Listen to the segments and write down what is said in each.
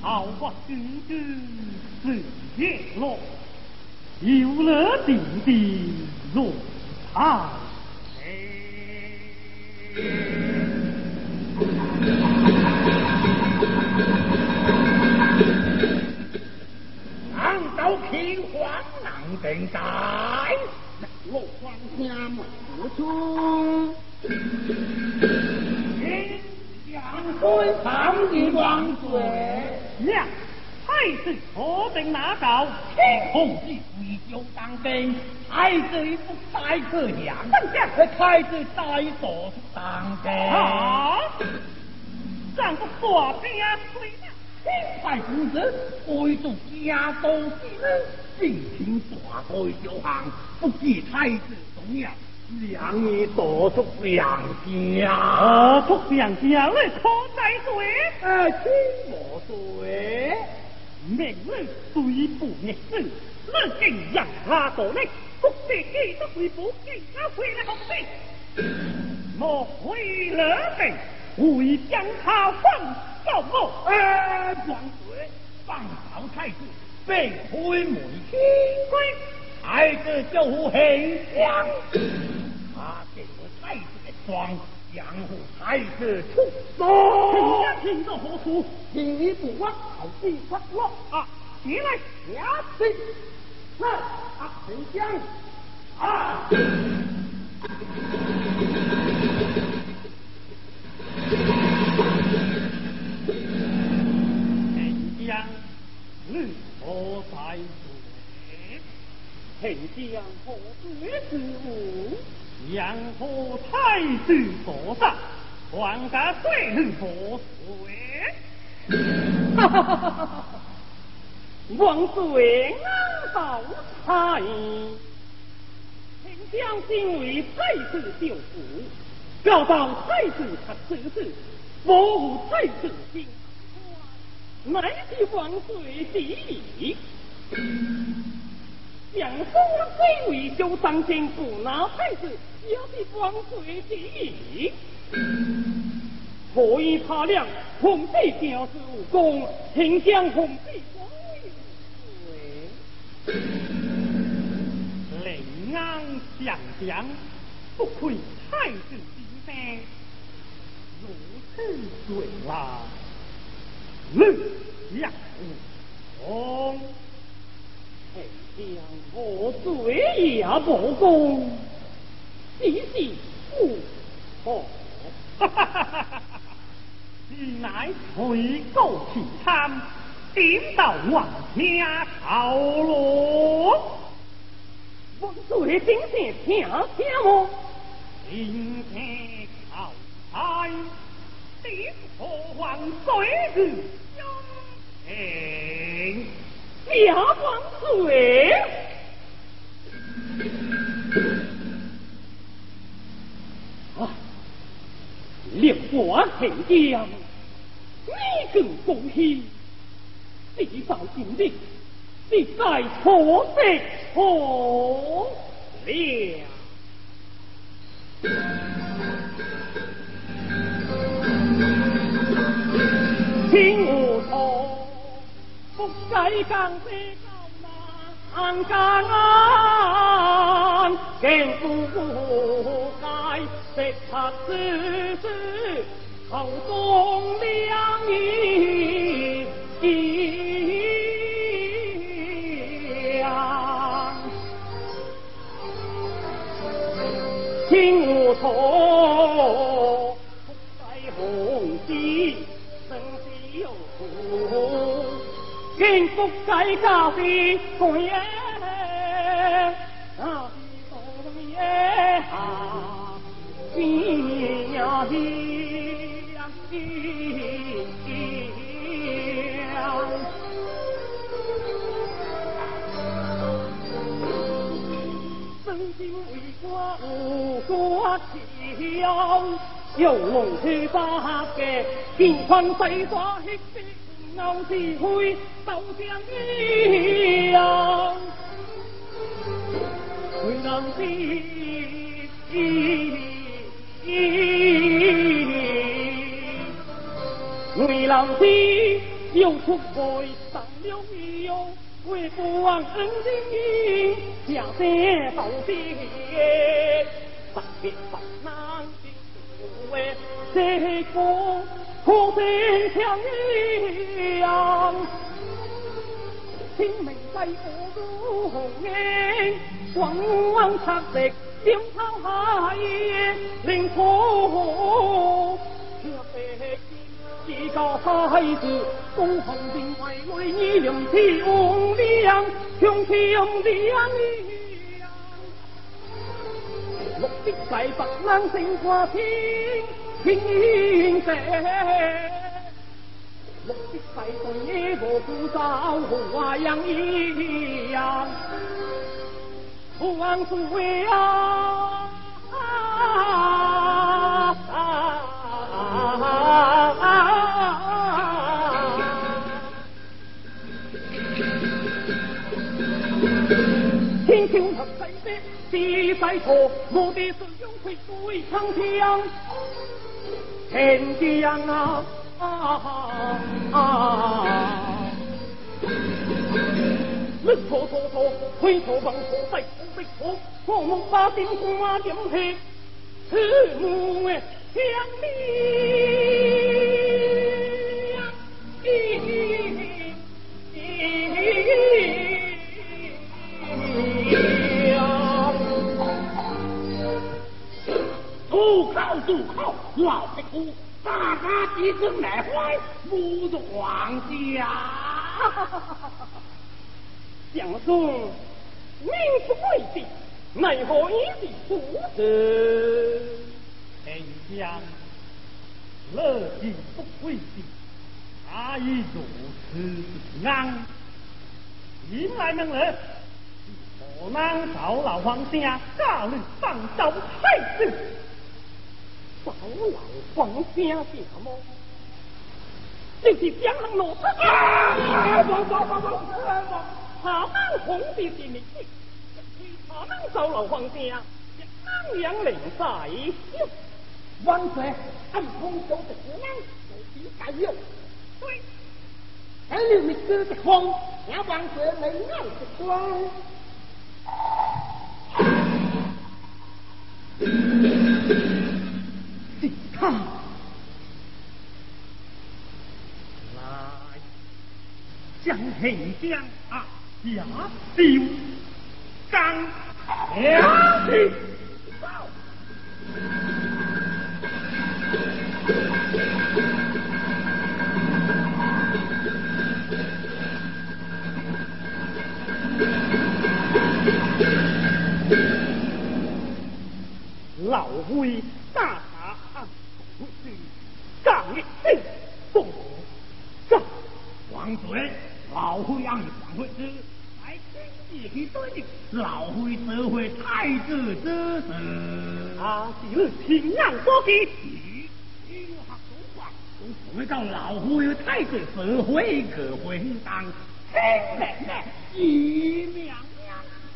桃花君君是叶落，有了弟弟落彩。昂刀平荒难等待，落荒天门不中。将军上帝万岁！呀，太子何等拿刀？天空之贵州当兵，太子不太可量。等下，太子在所当兵。啊！长个大兵虽大，天才公子，为助家道之人，尽情大开小行，不计太子重要。两你多出两家，多出两家，你可在谁？呃，听我说，明日对付逆子，你竟让他到你，不得记得回府，记他回来好事。莫回了病，为将他放走我。呃，王岁，放跑太子，被推门天归。太子。就很香，子的装，养护太子出走。人家听到何处？听你不往后地发落啊！起来，下去。来，啊，丞相啊！丞相，你何在？丞相何罪之无？杨何太子所杀，皇家罪人何罪？哈哈哈哈哈！王罪安好猜？丞相今为太子救父，告到太子他此事，无太子心，乃是王罪第一。将封虽为修当先不拿太子，也是光水第一。何以他俩红帝表示武功，请将红帝光为临安降将，不愧太子之名，如此罪啦，吕阳红。将我罪也不公，你是不。哈！你乃回国去参，点到王家头罗，王罪顶上听听么？今天靠菜，点破王罪日相迎。下王罪，啊！烈火黑将，你更恭喜，地道今日，你在错失错了。听我说。不该讲的高难干，更不该被他自私口中两意讲，听我说，幸福在家的红叶，啊，红叶啊，新呀香香。曾经为国无国强，有梦去发给金川水花黑闹是非，斗相争，谁人知？为人知要出外了两腰，为父王恩情义，家家斗智，三边，可心强样，清明祭火如红烟，光王插石点头下夜，令火却被。一个孩子，公红定为为你两兄亮，兄兄亮亮。目的在白冷胜过天天色，我的在同一个古早花样一样，万岁啊！天朝合世的是世错，我的是用血对长枪，天地啊啊啊！日错错错，亏错方错，白错白错，我木把点挂点去，此木哎。相住家几声来坏，侮辱皇家！相公，命不贵的，奈何一时不得？丞相，乐极不贵的，哪以如此之安？引来门人，我能找老皇家大人放走太子？找老皇家什么？就是江南罗特啊！王王王王王！他们皇帝的名字，他们找老皇家，安阳灵在。万岁！暗中走的国王，有其该有。对，还有你哥的风，让万岁没爱的光。是他来将黑将啊下丢刚下去。老威大茶暗不知，仗义正奉上王嘴，老夫让你黄会知，来天地去对的，老太子之事。啊，是平安多吉，一路合祖法，我到老夫有太子社会可回当，听命的，一命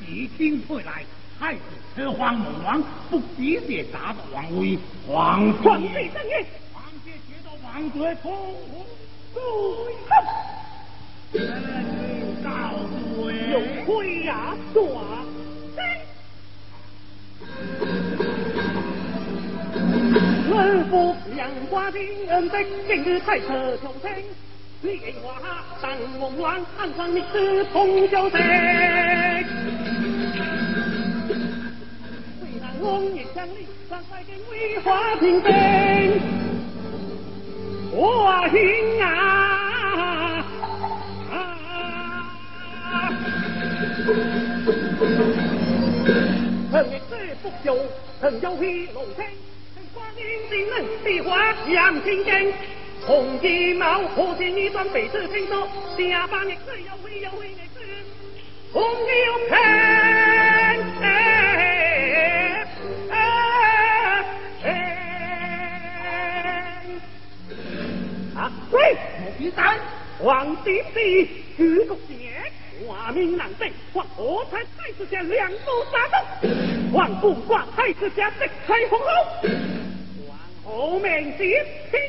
命，一听回来。太子车皇猛王，不敌的打的王威，皇皇帝正义，皇帝觉得王爵从不恨，臣告罪，有亏呀，寡夫杨花的恩德，今日太车求生，你话当王王，安上你是同交生。红叶相里，山海间威华平生，我心啊！恨一世不朽，恨有飞龙生，恨花年新人，地花杨青根，红衣帽，何见你双背子听说，下半日只有会有会的事，红牛看。喂，第三，王帝帝举国贤，华明难定，或何才太子家两路杀斗，王不挂太子家直开红楼，王后命接听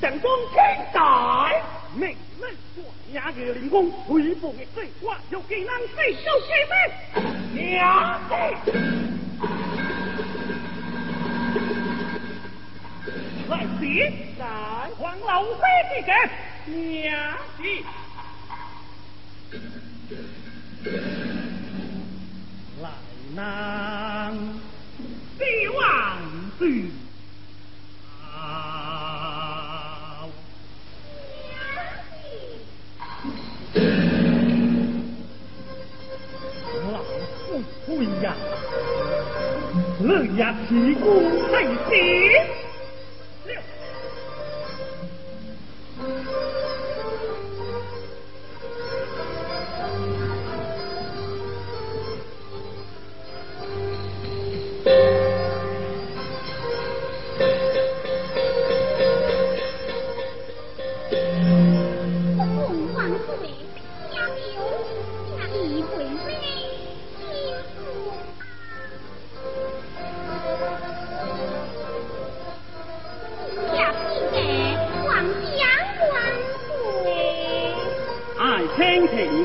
正中天大，命门关衙的灵公，回复的最我有几人死就死命，娘的！来时来黄老飞的个娘的，来南帝王子。哎呀，乐呀，提供太平。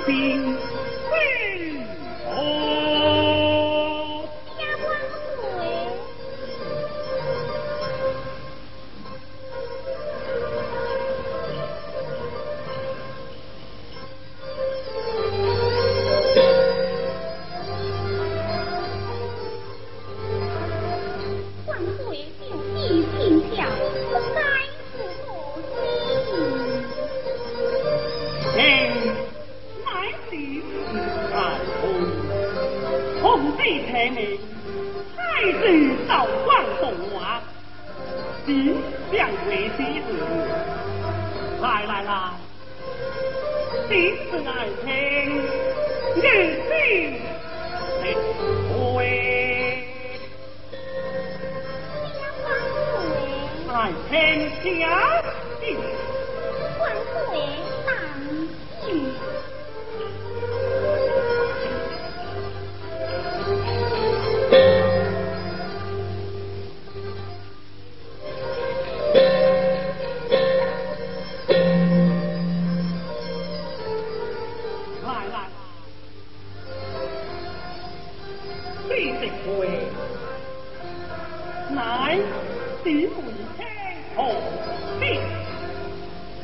peace. 喂。乃点们听好的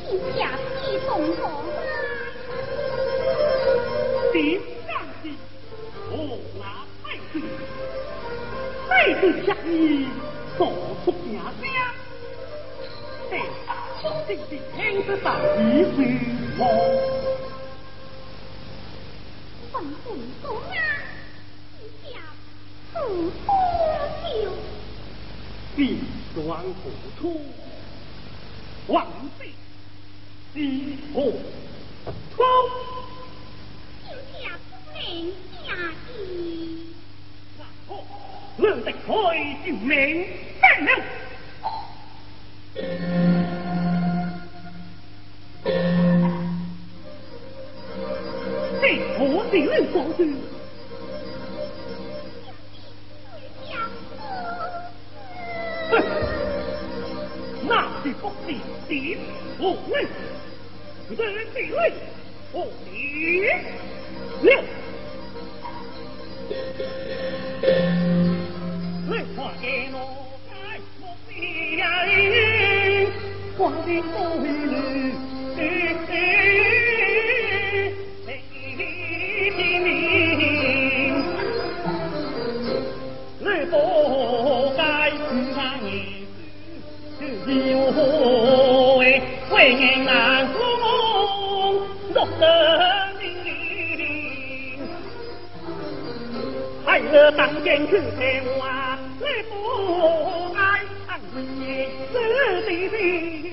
天下一同统天下的我拿太岁太岁下面说出家乡对兄弟的天子道义是还糊涂，王妃一何冲？今天不明下意，然后乐得开就明白了。这何地能保住？来，不得你来，我六，来来，来，来，当年驱邪我你不爱但闻名世界